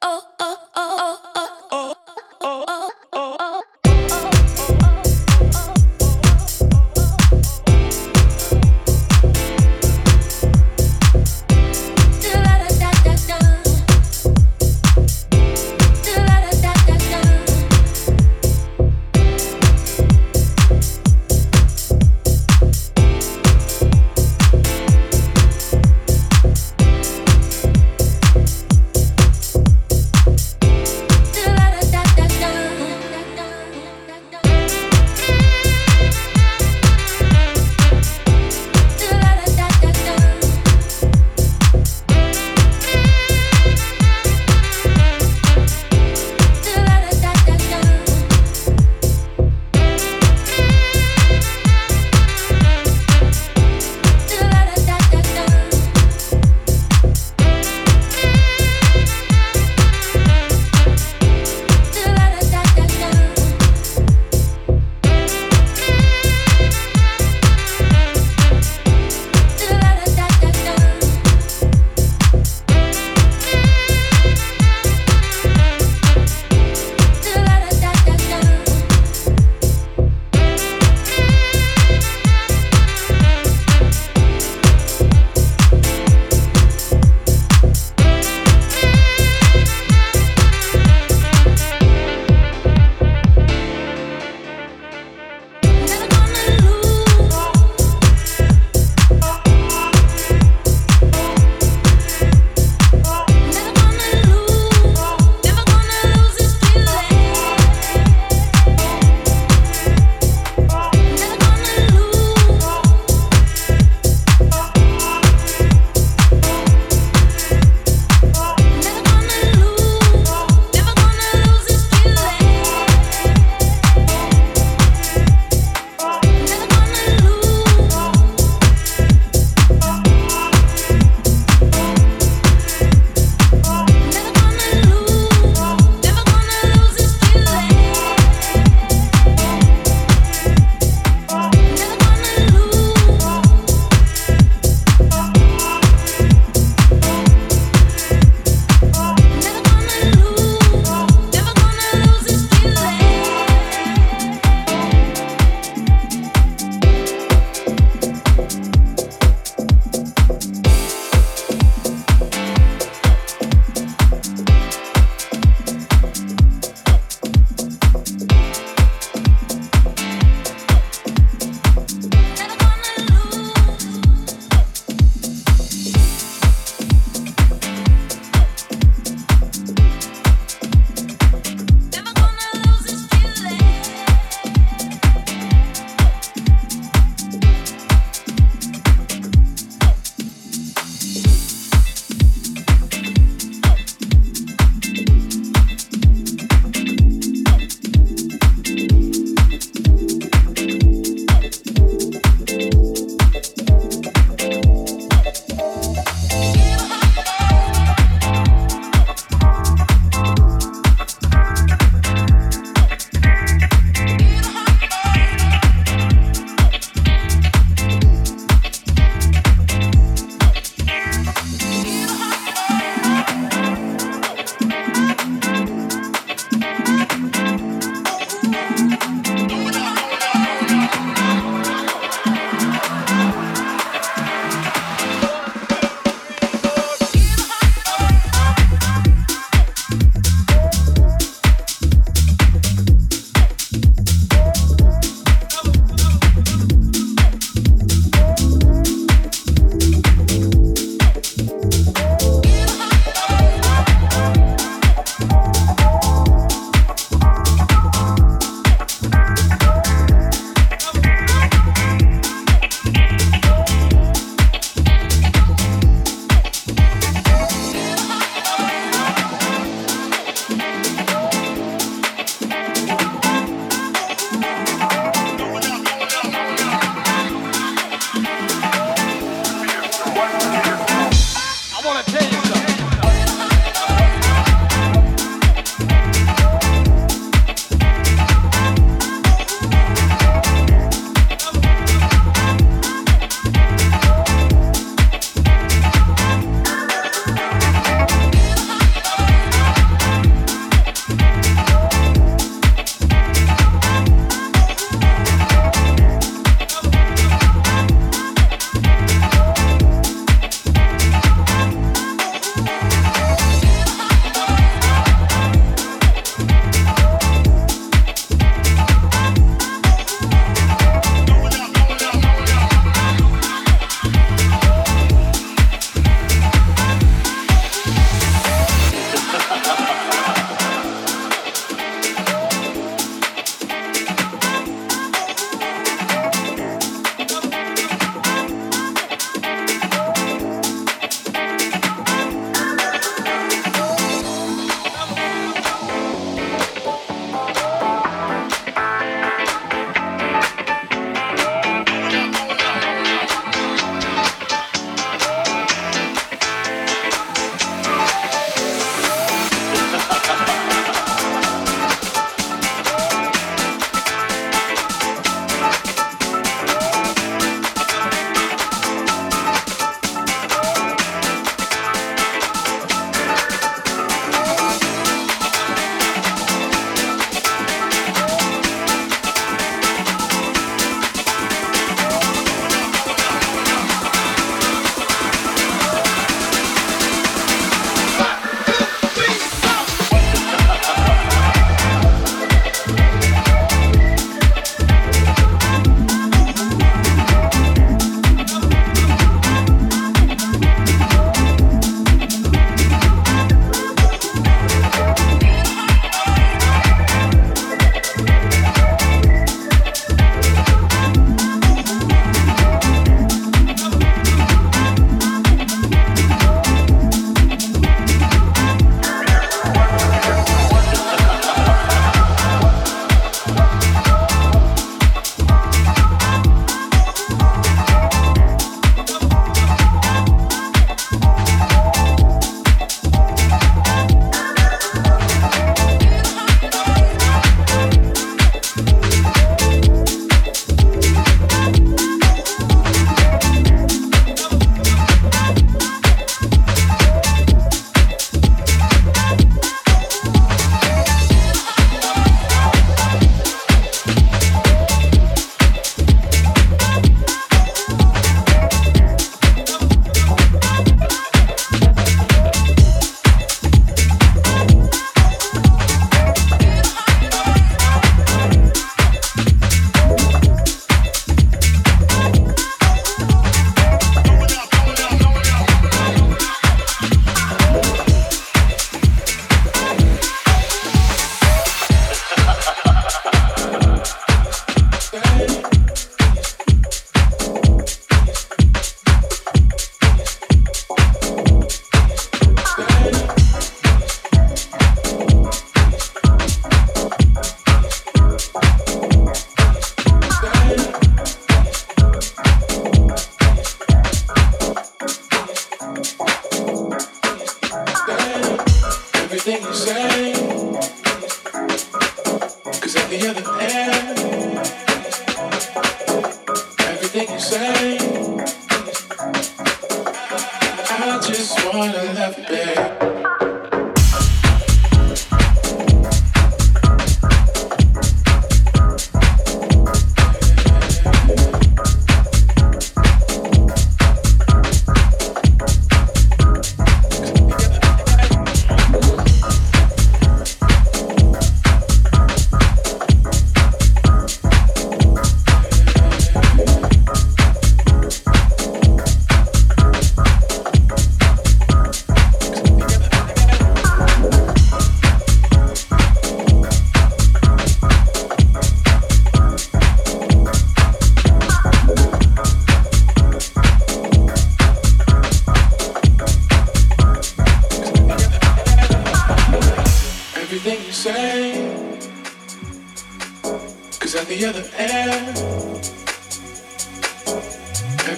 Oh.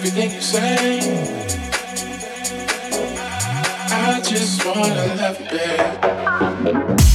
everything you say. I just wanna love you, babe.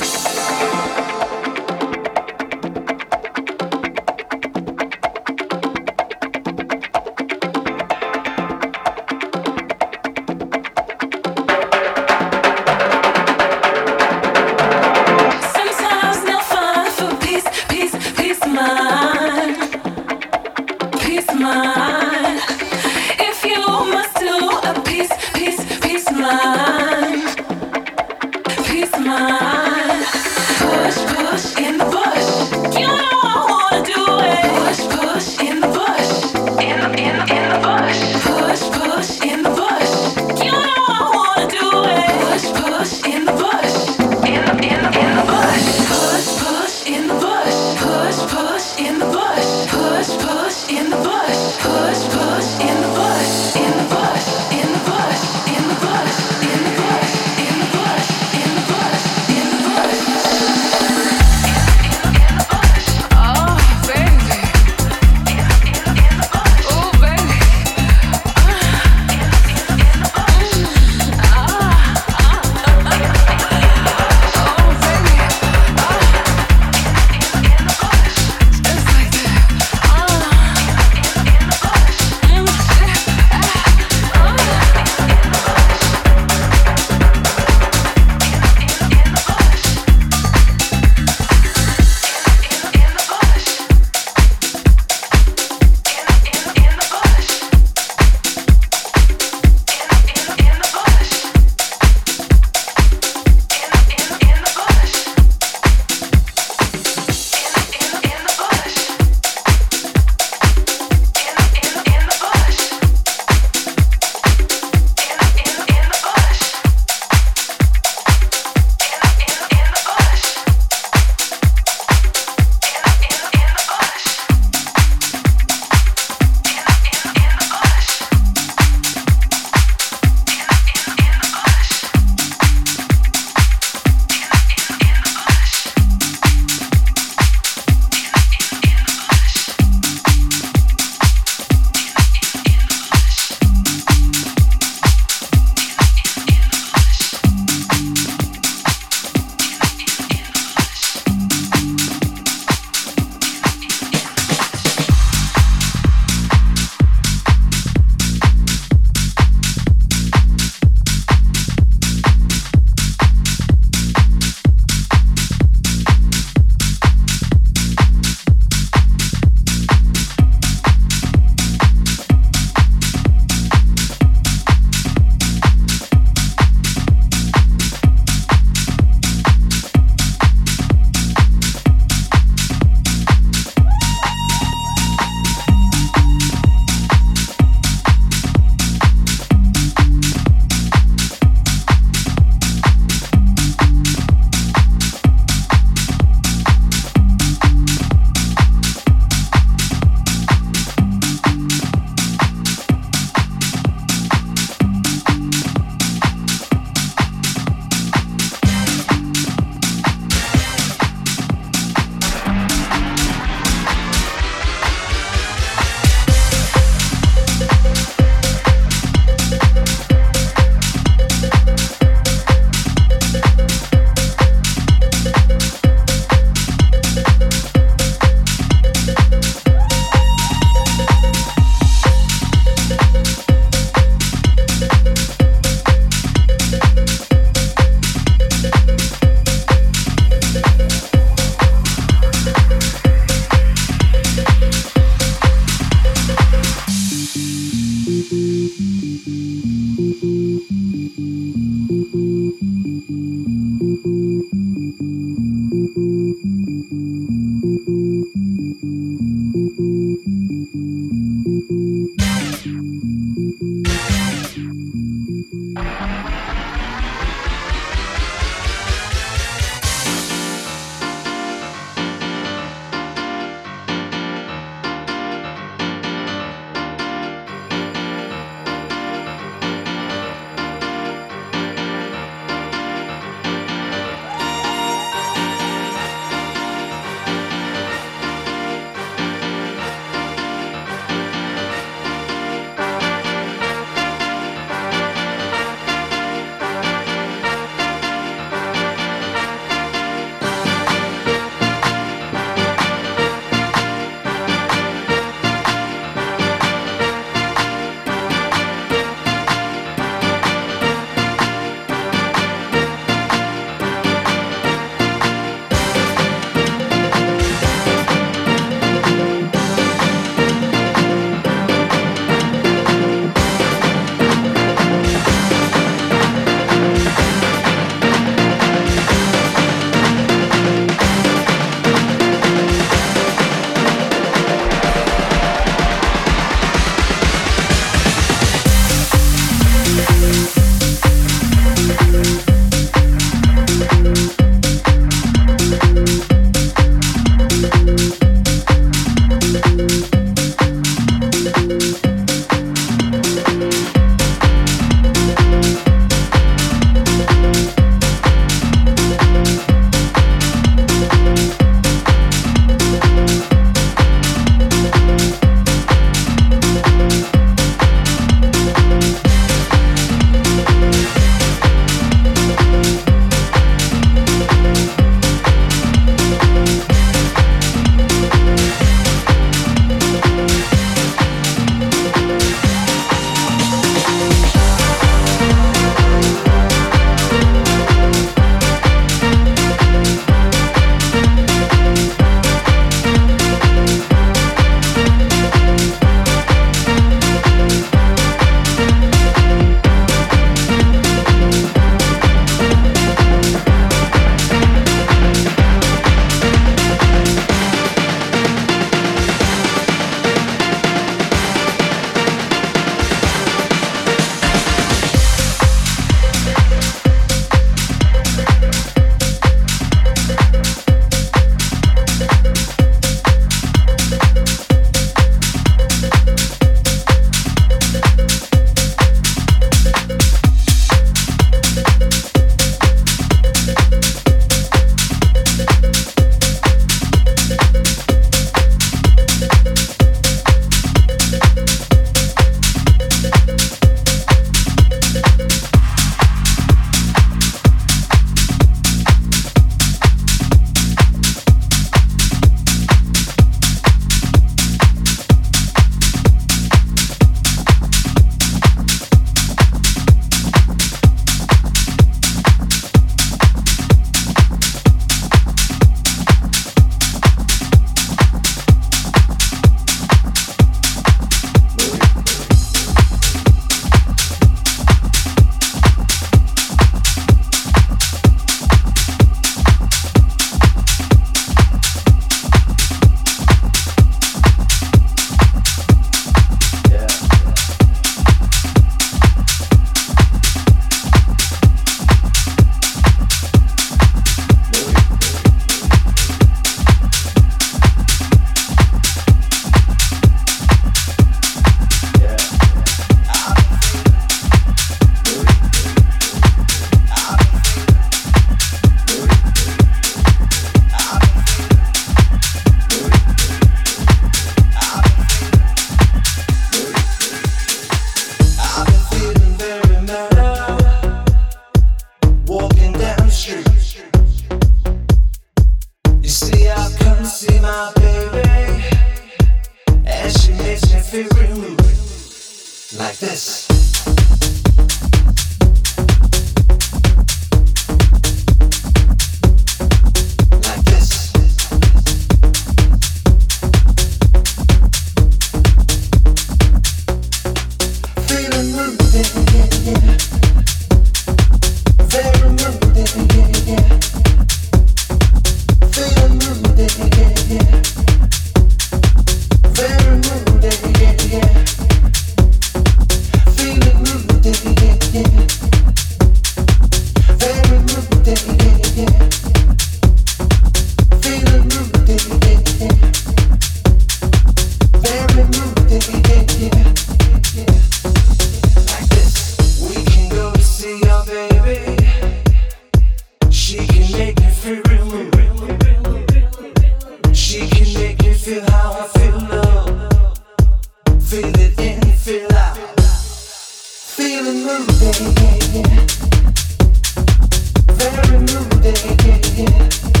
Yeah.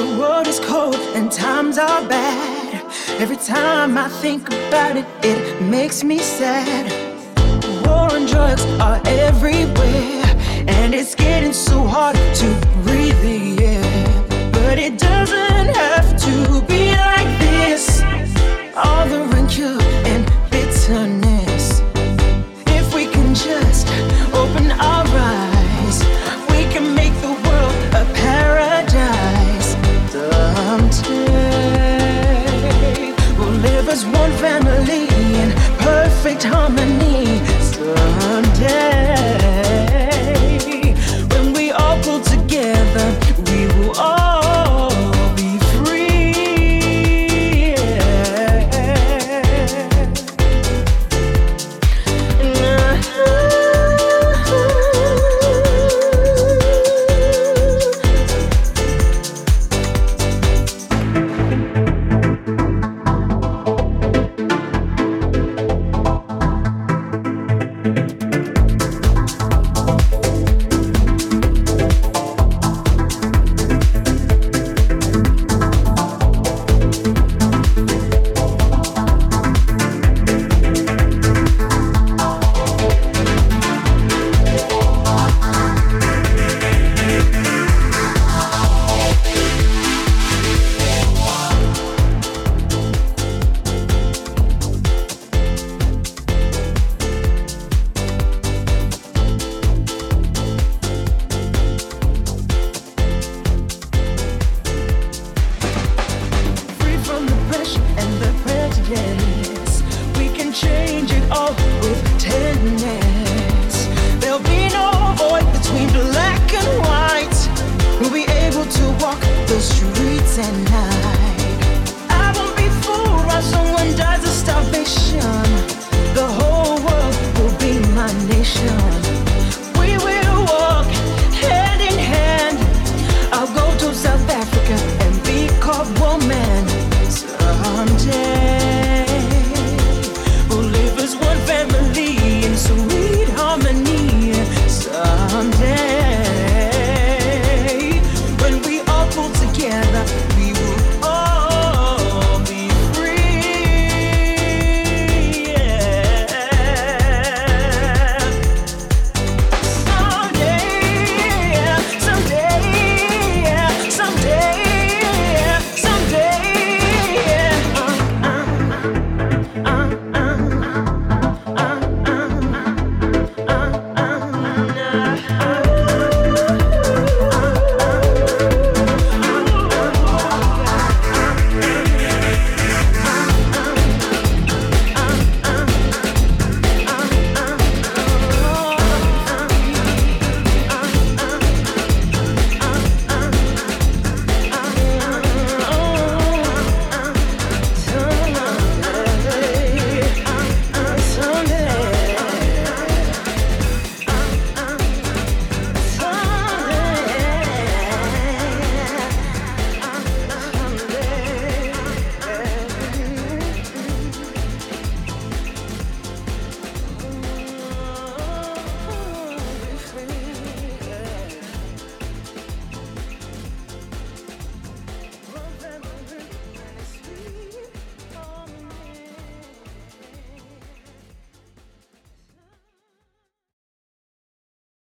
the world is cold and times are bad. Every time I think about it, it makes me sad. War and drugs are everywhere, and it's getting so hard to breathe the air. But it doesn't have to be like this. All the rancor and bitterness. harmony.